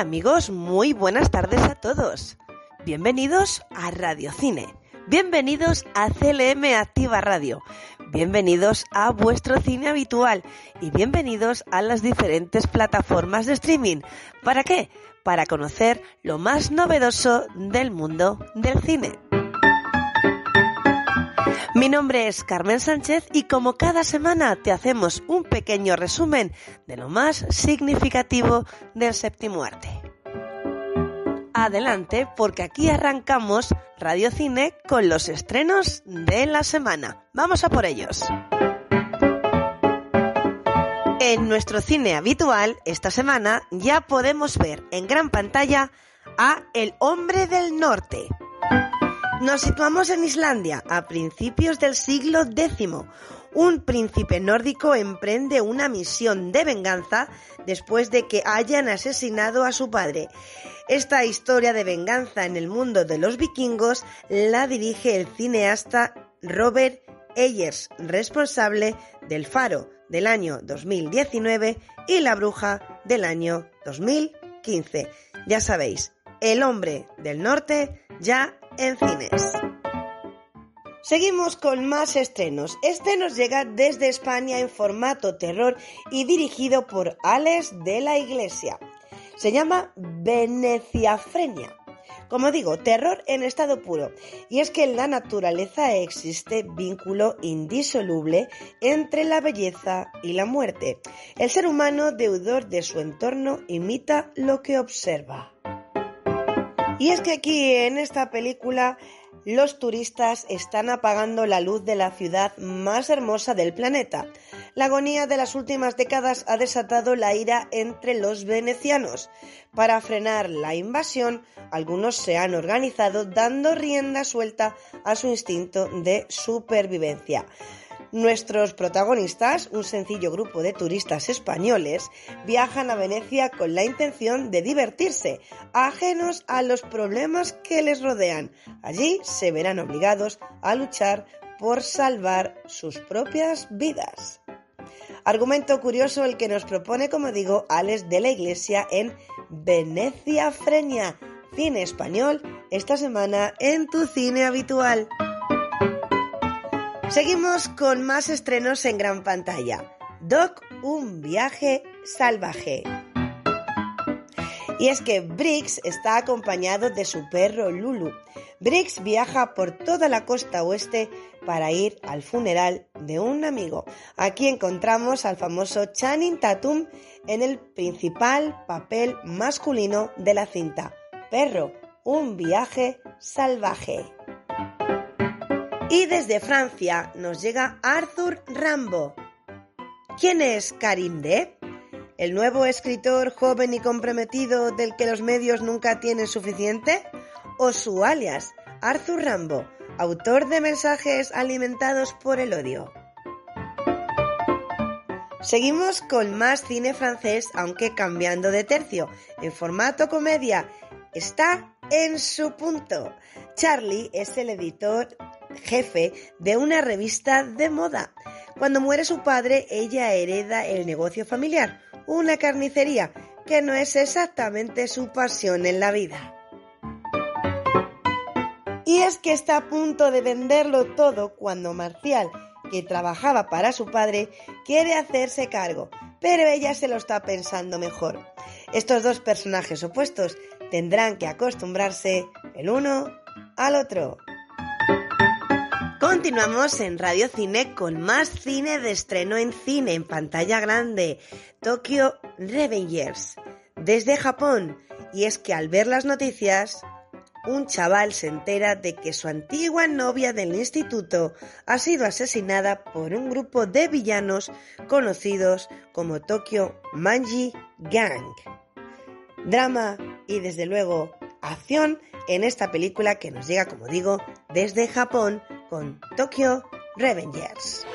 amigos? Muy buenas tardes a todos. Bienvenidos a Radio Cine. Bienvenidos a CLM Activa Radio. Bienvenidos a vuestro cine habitual y bienvenidos a las diferentes plataformas de streaming. ¿Para qué? Para conocer lo más novedoso del mundo del cine. Mi nombre es Carmen Sánchez y como cada semana te hacemos un pequeño resumen de lo más significativo del séptimo arte. Adelante porque aquí arrancamos Radio Cine con los estrenos de la semana. Vamos a por ellos. En nuestro cine habitual, esta semana ya podemos ver en gran pantalla a El hombre del norte, nos situamos en Islandia a principios del siglo X. Un príncipe nórdico emprende una misión de venganza después de que hayan asesinado a su padre. Esta historia de venganza en el mundo de los vikingos la dirige el cineasta Robert Eggers, responsable del Faro del año 2019 y La Bruja del año 2015. Ya sabéis, El hombre del norte ya en cines. Seguimos con más estrenos. Este nos llega desde España en formato terror y dirigido por Alex de la Iglesia. Se llama Veneciafrenia. Como digo, terror en estado puro. Y es que en la naturaleza existe vínculo indisoluble entre la belleza y la muerte. El ser humano, deudor de su entorno, imita lo que observa. Y es que aquí en esta película los turistas están apagando la luz de la ciudad más hermosa del planeta. La agonía de las últimas décadas ha desatado la ira entre los venecianos. Para frenar la invasión, algunos se han organizado dando rienda suelta a su instinto de supervivencia. Nuestros protagonistas, un sencillo grupo de turistas españoles, viajan a Venecia con la intención de divertirse, ajenos a los problemas que les rodean. Allí se verán obligados a luchar por salvar sus propias vidas. Argumento curioso el que nos propone, como digo, Alex de la Iglesia en Venecia Freña, cine español, esta semana en tu cine habitual. Seguimos con más estrenos en gran pantalla. Doc, un viaje salvaje. Y es que Briggs está acompañado de su perro Lulu. Briggs viaja por toda la costa oeste para ir al funeral de un amigo. Aquí encontramos al famoso Channing Tatum en el principal papel masculino de la cinta. Perro, un viaje salvaje. Y desde Francia nos llega Arthur Rambo. ¿Quién es Karim D? ¿El nuevo escritor joven y comprometido del que los medios nunca tienen suficiente? ¿O su alias, Arthur Rambo, autor de mensajes alimentados por el odio? Seguimos con más cine francés, aunque cambiando de tercio. En formato comedia, está en su punto. Charlie es el editor jefe de una revista de moda. Cuando muere su padre, ella hereda el negocio familiar, una carnicería, que no es exactamente su pasión en la vida. Y es que está a punto de venderlo todo cuando Marcial, que trabajaba para su padre, quiere hacerse cargo, pero ella se lo está pensando mejor. Estos dos personajes opuestos tendrán que acostumbrarse el uno al otro. Continuamos en Radio Cine con más cine de estreno en cine en pantalla grande, Tokyo Revengers, desde Japón. Y es que al ver las noticias, un chaval se entera de que su antigua novia del instituto ha sido asesinada por un grupo de villanos conocidos como Tokyo Manji Gang. Drama y desde luego acción en esta película que nos llega, como digo, desde Japón con Tokyo Revengers.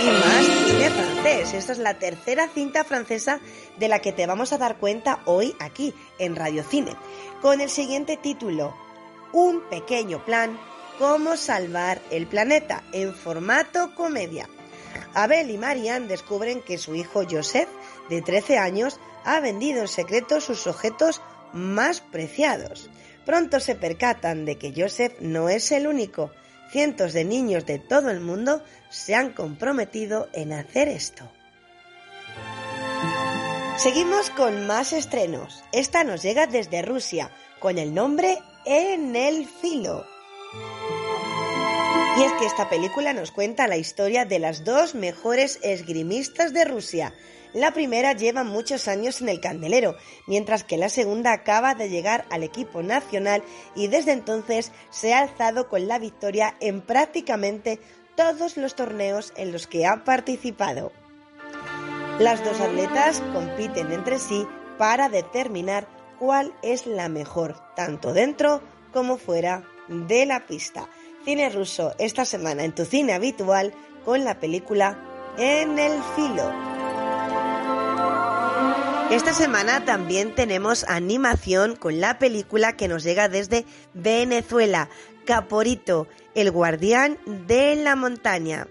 Y más cine francés. Esta es la tercera cinta francesa de la que te vamos a dar cuenta hoy aquí en Radio Cine, con el siguiente título, Un pequeño plan, cómo salvar el planeta, en formato comedia. Abel y Marianne descubren que su hijo Joseph, de 13 años, ha vendido en secreto sus objetos más preciados. Pronto se percatan de que Joseph no es el único. Cientos de niños de todo el mundo se han comprometido en hacer esto. Seguimos con más estrenos. Esta nos llega desde Rusia con el nombre En el filo. Y es que esta película nos cuenta la historia de las dos mejores esgrimistas de Rusia. La primera lleva muchos años en el candelero, mientras que la segunda acaba de llegar al equipo nacional y desde entonces se ha alzado con la victoria en prácticamente todos los torneos en los que ha participado. Las dos atletas compiten entre sí para determinar cuál es la mejor, tanto dentro como fuera de la pista. Cine ruso esta semana en tu cine habitual con la película En el filo. Esta semana también tenemos animación con la película que nos llega desde Venezuela, Caporito, el guardián de la montaña.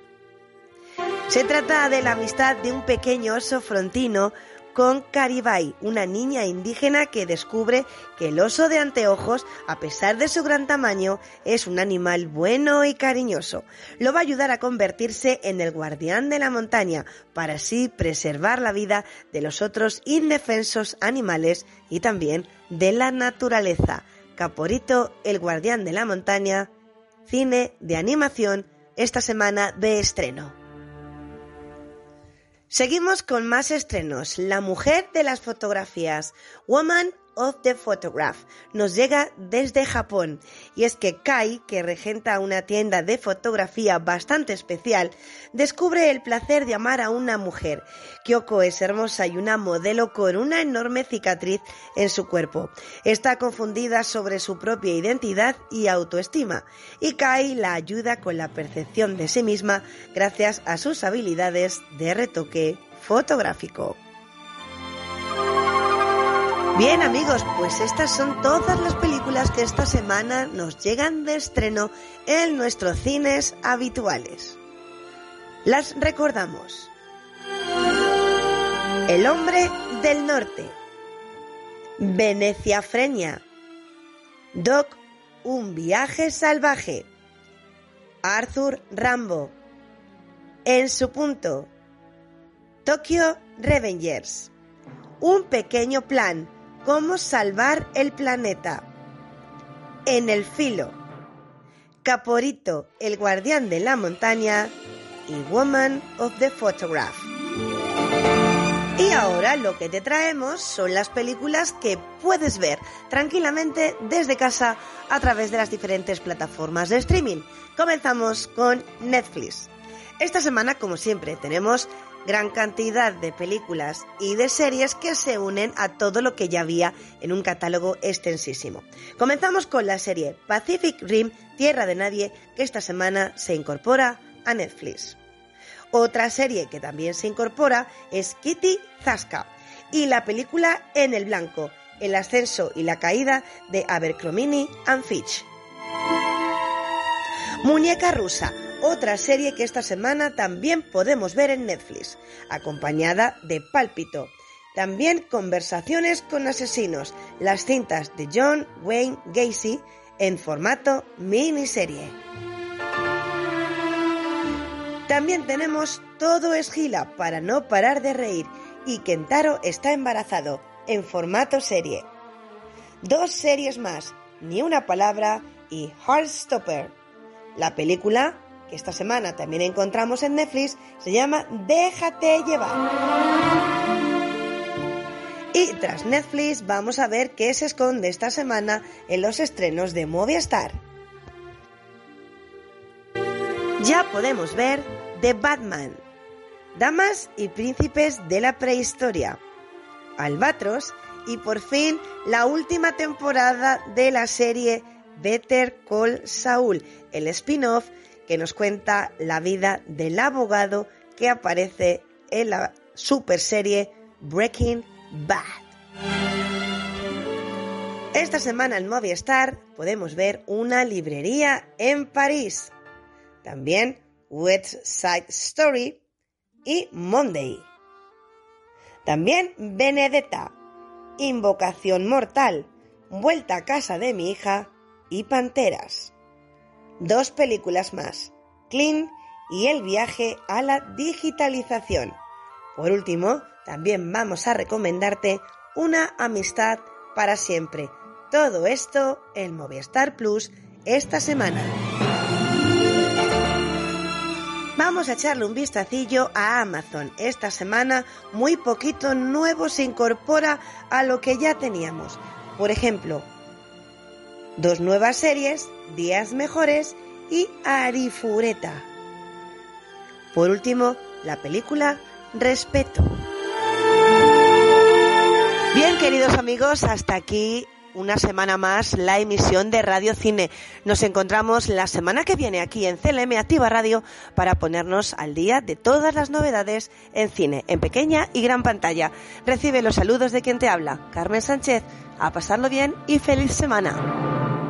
Se trata de la amistad de un pequeño oso frontino con Caribay, una niña indígena que descubre que el oso de anteojos, a pesar de su gran tamaño, es un animal bueno y cariñoso. Lo va a ayudar a convertirse en el guardián de la montaña, para así preservar la vida de los otros indefensos animales y también de la naturaleza. Caporito, el guardián de la montaña, cine de animación, esta semana de estreno. Seguimos con más estrenos. La mujer de las fotografías, Woman of the Photograph nos llega desde Japón y es que Kai, que regenta una tienda de fotografía bastante especial, descubre el placer de amar a una mujer. Kyoko es hermosa y una modelo con una enorme cicatriz en su cuerpo. Está confundida sobre su propia identidad y autoestima y Kai la ayuda con la percepción de sí misma gracias a sus habilidades de retoque fotográfico. Bien amigos, pues estas son todas las películas que esta semana nos llegan de estreno en nuestros cines habituales. Las recordamos. El hombre del norte. Venecia Freña. Doc, un viaje salvaje. Arthur Rambo. En su punto. Tokyo Revengers. Un pequeño plan Cómo salvar el planeta. En el filo. Caporito, el guardián de la montaña y Woman of the Photograph. Y ahora lo que te traemos son las películas que puedes ver tranquilamente desde casa a través de las diferentes plataformas de streaming. Comenzamos con Netflix. Esta semana, como siempre, tenemos gran cantidad de películas y de series que se unen a todo lo que ya había en un catálogo extensísimo. Comenzamos con la serie Pacific Rim, Tierra de Nadie, que esta semana se incorpora a Netflix. Otra serie que también se incorpora es Kitty Zaska y la película En el Blanco, el ascenso y la caída de Abercrombie and Fitch. Muñeca rusa, otra serie que esta semana también podemos ver en Netflix, acompañada de Pálpito. También Conversaciones con Asesinos, las cintas de John Wayne Gacy en formato miniserie. También tenemos Todo es gila para no parar de reír y Kentaro está embarazado en formato serie. Dos series más, Ni una palabra y Heartstopper. La película esta semana también encontramos en Netflix, se llama Déjate llevar. Y tras Netflix vamos a ver qué se esconde esta semana en los estrenos de Movistar. Ya podemos ver The Batman, Damas y Príncipes de la Prehistoria, Albatros y por fin la última temporada de la serie Better Call Saul, el spin-off que nos cuenta la vida del abogado que aparece en la super serie Breaking Bad. Esta semana en Movistar podemos ver una librería en París. También West Side Story y Monday. También Benedetta, Invocación Mortal, Vuelta a casa de mi hija y Panteras. Dos películas más, Clean y El viaje a la digitalización. Por último, también vamos a recomendarte Una amistad para siempre. Todo esto en Movistar Plus esta semana. Vamos a echarle un vistacillo a Amazon. Esta semana muy poquito nuevo se incorpora a lo que ya teníamos. Por ejemplo, dos nuevas series, Días Mejores y Arifureta. Por último, la película Respeto. Bien, queridos amigos, hasta aquí una semana más la emisión de Radio Cine. Nos encontramos la semana que viene aquí en CLM Activa Radio para ponernos al día de todas las novedades en cine, en pequeña y gran pantalla. Recibe los saludos de quien te habla, Carmen Sánchez. A pasarlo bien y feliz semana.